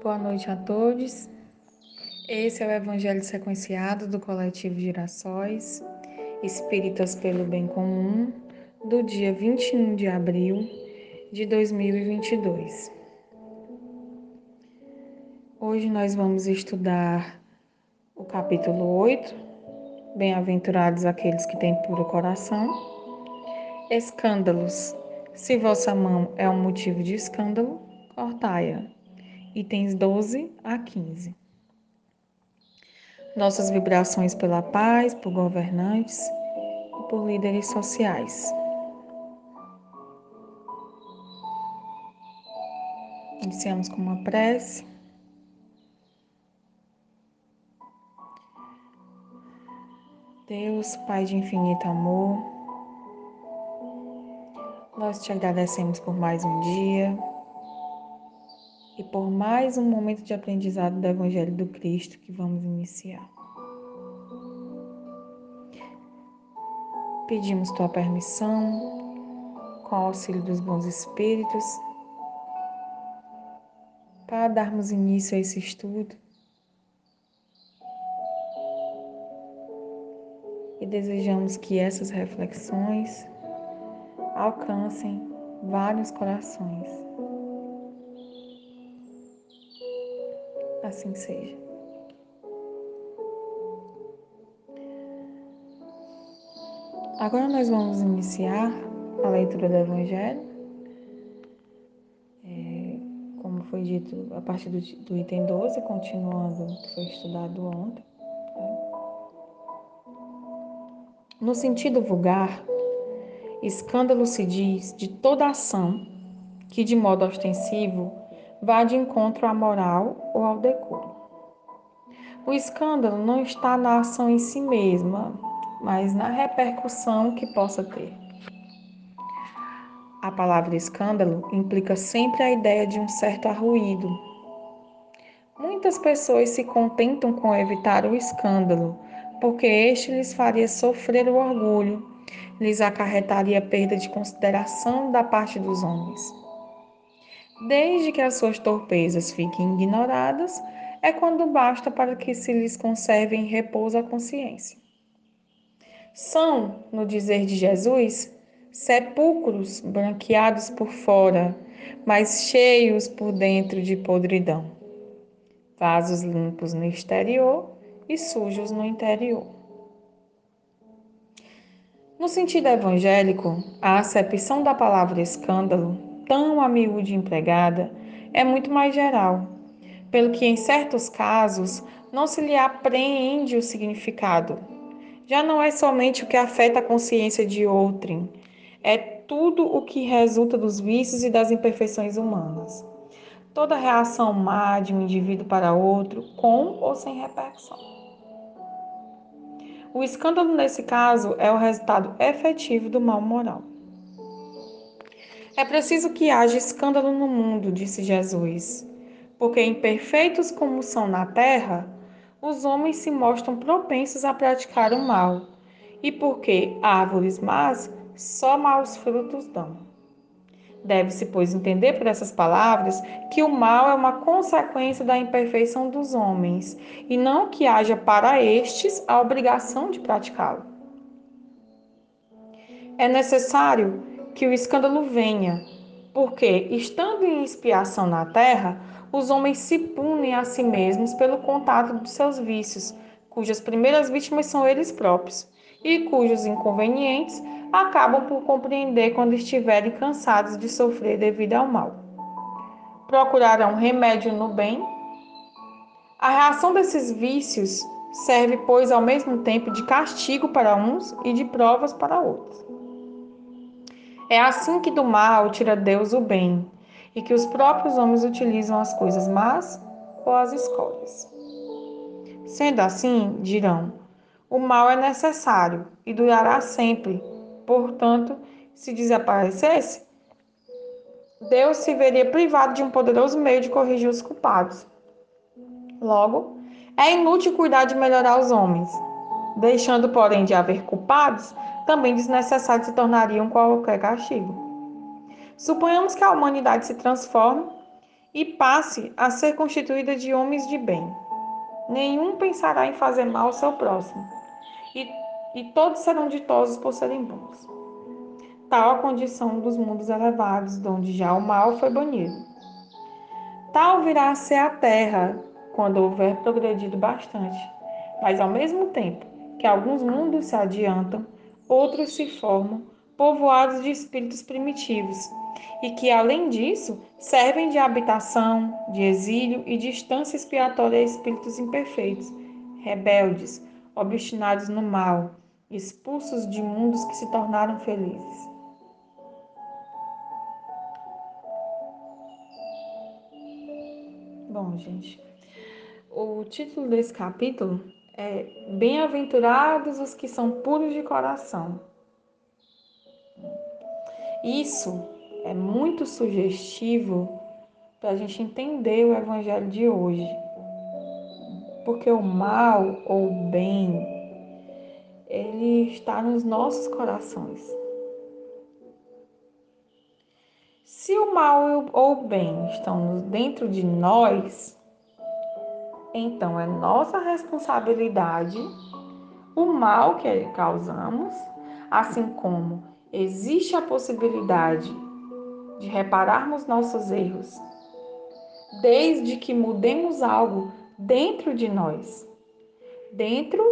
Boa noite a todos. Esse é o Evangelho sequenciado do Coletivo Girassóis, Espíritas pelo Bem Comum, do dia 21 de abril de 2022. Hoje nós vamos estudar o capítulo 8, Bem-aventurados aqueles que têm puro coração. Escândalos. Se vossa mão é um motivo de escândalo, cortai-a itens 12 a 15. Nossas vibrações pela paz, por governantes e por líderes sociais. Iniciamos com uma prece. Deus, Pai de infinito amor, nós te agradecemos por mais um dia e por mais um momento de aprendizado do Evangelho do Cristo que vamos iniciar. Pedimos tua permissão, com o auxílio dos bons espíritos, para darmos início a esse estudo. E desejamos que essas reflexões alcancem vários corações. Assim seja. Agora nós vamos iniciar a leitura do Evangelho. É, como foi dito a partir do, do, item 12, continuando o que foi estudado ontem. Né? No sentido vulgar, escândalo se diz de toda ação que, de modo ostensivo, vá de encontro à moral ou ao decoro. O escândalo não está na ação em si mesma, mas na repercussão que possa ter. A palavra escândalo implica sempre a ideia de um certo arruído. Muitas pessoas se contentam com evitar o escândalo, porque este lhes faria sofrer o orgulho, lhes acarretaria perda de consideração da parte dos homens desde que as suas torpezas fiquem ignoradas, é quando basta para que se lhes conserve em repouso a consciência. São, no dizer de Jesus, sepulcros branqueados por fora, mas cheios por dentro de podridão. Vasos limpos no exterior e sujos no interior. No sentido evangélico, a acepção da palavra escândalo tão amigo de empregada é muito mais geral, pelo que em certos casos não se lhe apreende o significado. Já não é somente o que afeta a consciência de outrem, é tudo o que resulta dos vícios e das imperfeições humanas. Toda reação má de um indivíduo para outro, com ou sem repercussão. O escândalo, nesse caso, é o resultado efetivo do mal moral. É preciso que haja escândalo no mundo, disse Jesus, porque imperfeitos como são na terra, os homens se mostram propensos a praticar o mal, e porque árvores más só maus frutos dão. Deve-se, pois, entender por essas palavras que o mal é uma consequência da imperfeição dos homens, e não que haja para estes a obrigação de praticá-lo. É necessário que o escândalo venha, porque, estando em expiação na terra, os homens se punem a si mesmos pelo contato dos seus vícios, cujas primeiras vítimas são eles próprios, e cujos inconvenientes acabam por compreender quando estiverem cansados de sofrer devido ao mal. Procurarão remédio no bem. A reação desses vícios serve, pois, ao mesmo tempo de castigo para uns e de provas para outros. É assim que do mal tira Deus o bem, e que os próprios homens utilizam as coisas más ou as escolhas. Sendo assim, dirão: o mal é necessário e durará sempre. Portanto, se desaparecesse, Deus se veria privado de um poderoso meio de corrigir os culpados. Logo, é inútil cuidar de melhorar os homens. Deixando, porém, de haver culpados, também desnecessários se tornariam qualquer castigo. Suponhamos que a humanidade se transforme e passe a ser constituída de homens de bem. Nenhum pensará em fazer mal ao seu próximo, e, e todos serão ditosos por serem bons. Tal a condição dos mundos elevados, onde já o mal foi banido. Tal virá a ser a terra, quando houver progredido bastante, mas ao mesmo tempo que alguns mundos se adiantam, outros se formam, povoados de espíritos primitivos, e que, além disso, servem de habitação, de exílio e de expiatória a espíritos imperfeitos, rebeldes, obstinados no mal, expulsos de mundos que se tornaram felizes. Bom, gente, o título desse capítulo é Bem-aventurados os que são puros de coração. Isso é muito sugestivo para a gente entender o Evangelho de hoje. Porque o mal ou o bem, ele está nos nossos corações. Se o mal ou o bem estão dentro de nós, então é nossa responsabilidade o mal que causamos, assim como existe a possibilidade de repararmos nossos erros, desde que mudemos algo dentro de nós, dentro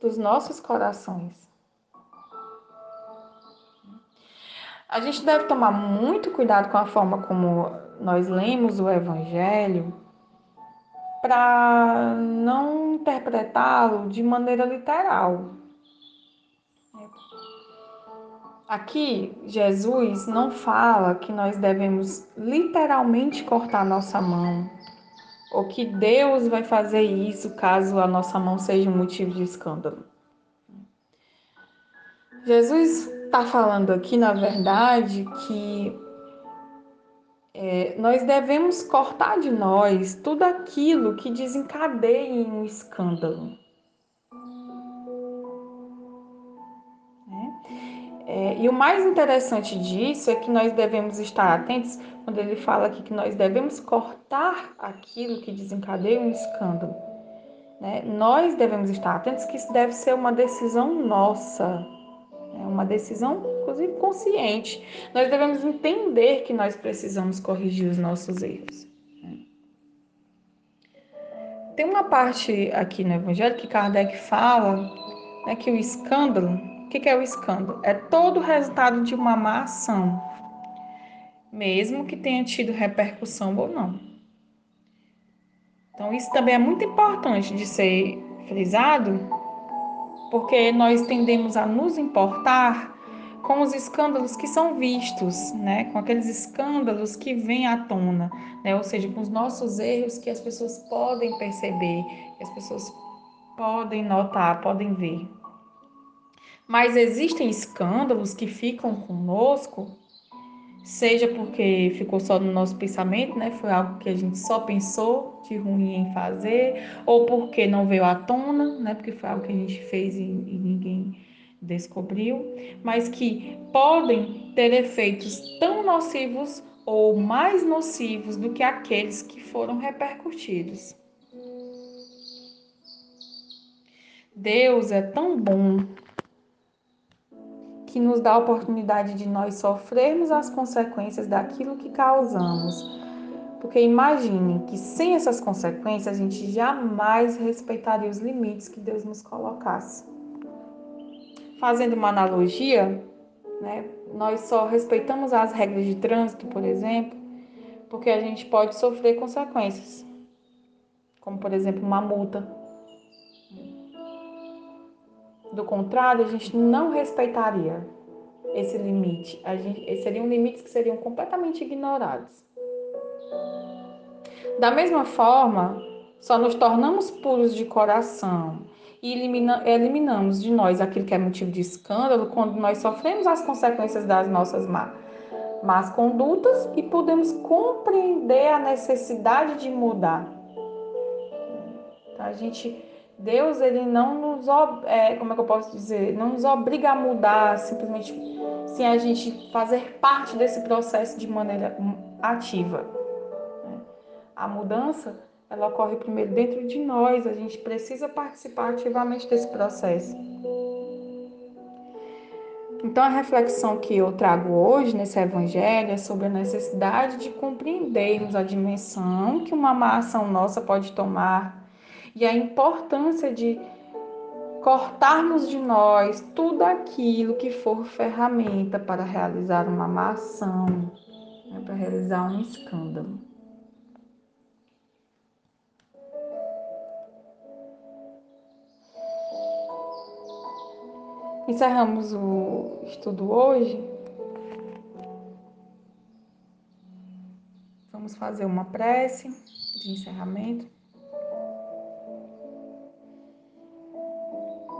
dos nossos corações. A gente deve tomar muito cuidado com a forma como nós lemos o Evangelho para não interpretá-lo de maneira literal. Aqui, Jesus não fala que nós devemos literalmente cortar nossa mão, ou que Deus vai fazer isso caso a nossa mão seja um motivo de escândalo. Jesus está falando aqui, na verdade, que é, nós devemos cortar de nós tudo aquilo que desencadeie um escândalo. É, e o mais interessante disso é que nós devemos estar atentos quando ele fala aqui que nós devemos cortar aquilo que desencadeia um escândalo. Né? Nós devemos estar atentos que isso deve ser uma decisão nossa, né? uma decisão, inclusive, consciente. Nós devemos entender que nós precisamos corrigir os nossos erros. Né? Tem uma parte aqui no Evangelho que Kardec fala né, que o escândalo o que é o escândalo? É todo o resultado de uma má ação, mesmo que tenha tido repercussão ou não. Então, isso também é muito importante de ser frisado, porque nós tendemos a nos importar com os escândalos que são vistos, né? com aqueles escândalos que vêm à tona, né? ou seja, com os nossos erros que as pessoas podem perceber, que as pessoas podem notar, podem ver. Mas existem escândalos que ficam conosco, seja porque ficou só no nosso pensamento, né? Foi algo que a gente só pensou de ruim em fazer, ou porque não veio à tona, né? Porque foi algo que a gente fez e, e ninguém descobriu, mas que podem ter efeitos tão nocivos ou mais nocivos do que aqueles que foram repercutidos. Deus é tão bom que nos dá a oportunidade de nós sofrermos as consequências daquilo que causamos. Porque imagine que sem essas consequências a gente jamais respeitaria os limites que Deus nos colocasse. Fazendo uma analogia, né, nós só respeitamos as regras de trânsito, por exemplo, porque a gente pode sofrer consequências, como por exemplo uma multa do contrário, a gente não respeitaria esse limite. A gente, seriam limites que seriam completamente ignorados. Da mesma forma, só nos tornamos puros de coração e elimina, eliminamos de nós aquilo que é motivo de escândalo quando nós sofremos as consequências das nossas má, más condutas e podemos compreender a necessidade de mudar. Então, a gente Deus ele não nos é, como é que eu posso dizer não nos obriga a mudar simplesmente sem a gente fazer parte desse processo de maneira ativa. Né? A mudança, ela ocorre primeiro dentro de nós, a gente precisa participar ativamente desse processo. Então, a reflexão que eu trago hoje nesse evangelho é sobre a necessidade de compreendermos a dimensão que uma má ação nossa pode tomar e a importância de cortarmos de nós tudo aquilo que for ferramenta para realizar uma má ação, né, para realizar um escândalo. Encerramos o estudo hoje. Vamos fazer uma prece de encerramento.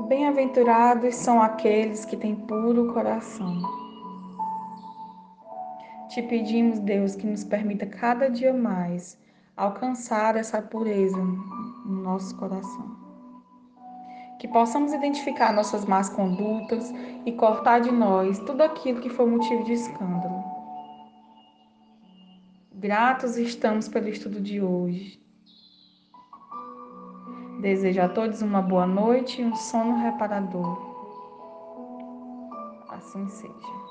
Bem-aventurados são aqueles que têm puro coração. Te pedimos, Deus, que nos permita cada dia mais alcançar essa pureza no nosso coração que possamos identificar nossas más condutas e cortar de nós tudo aquilo que for motivo de escândalo. Gratos estamos pelo estudo de hoje. Desejo a todos uma boa noite e um sono reparador. Assim seja.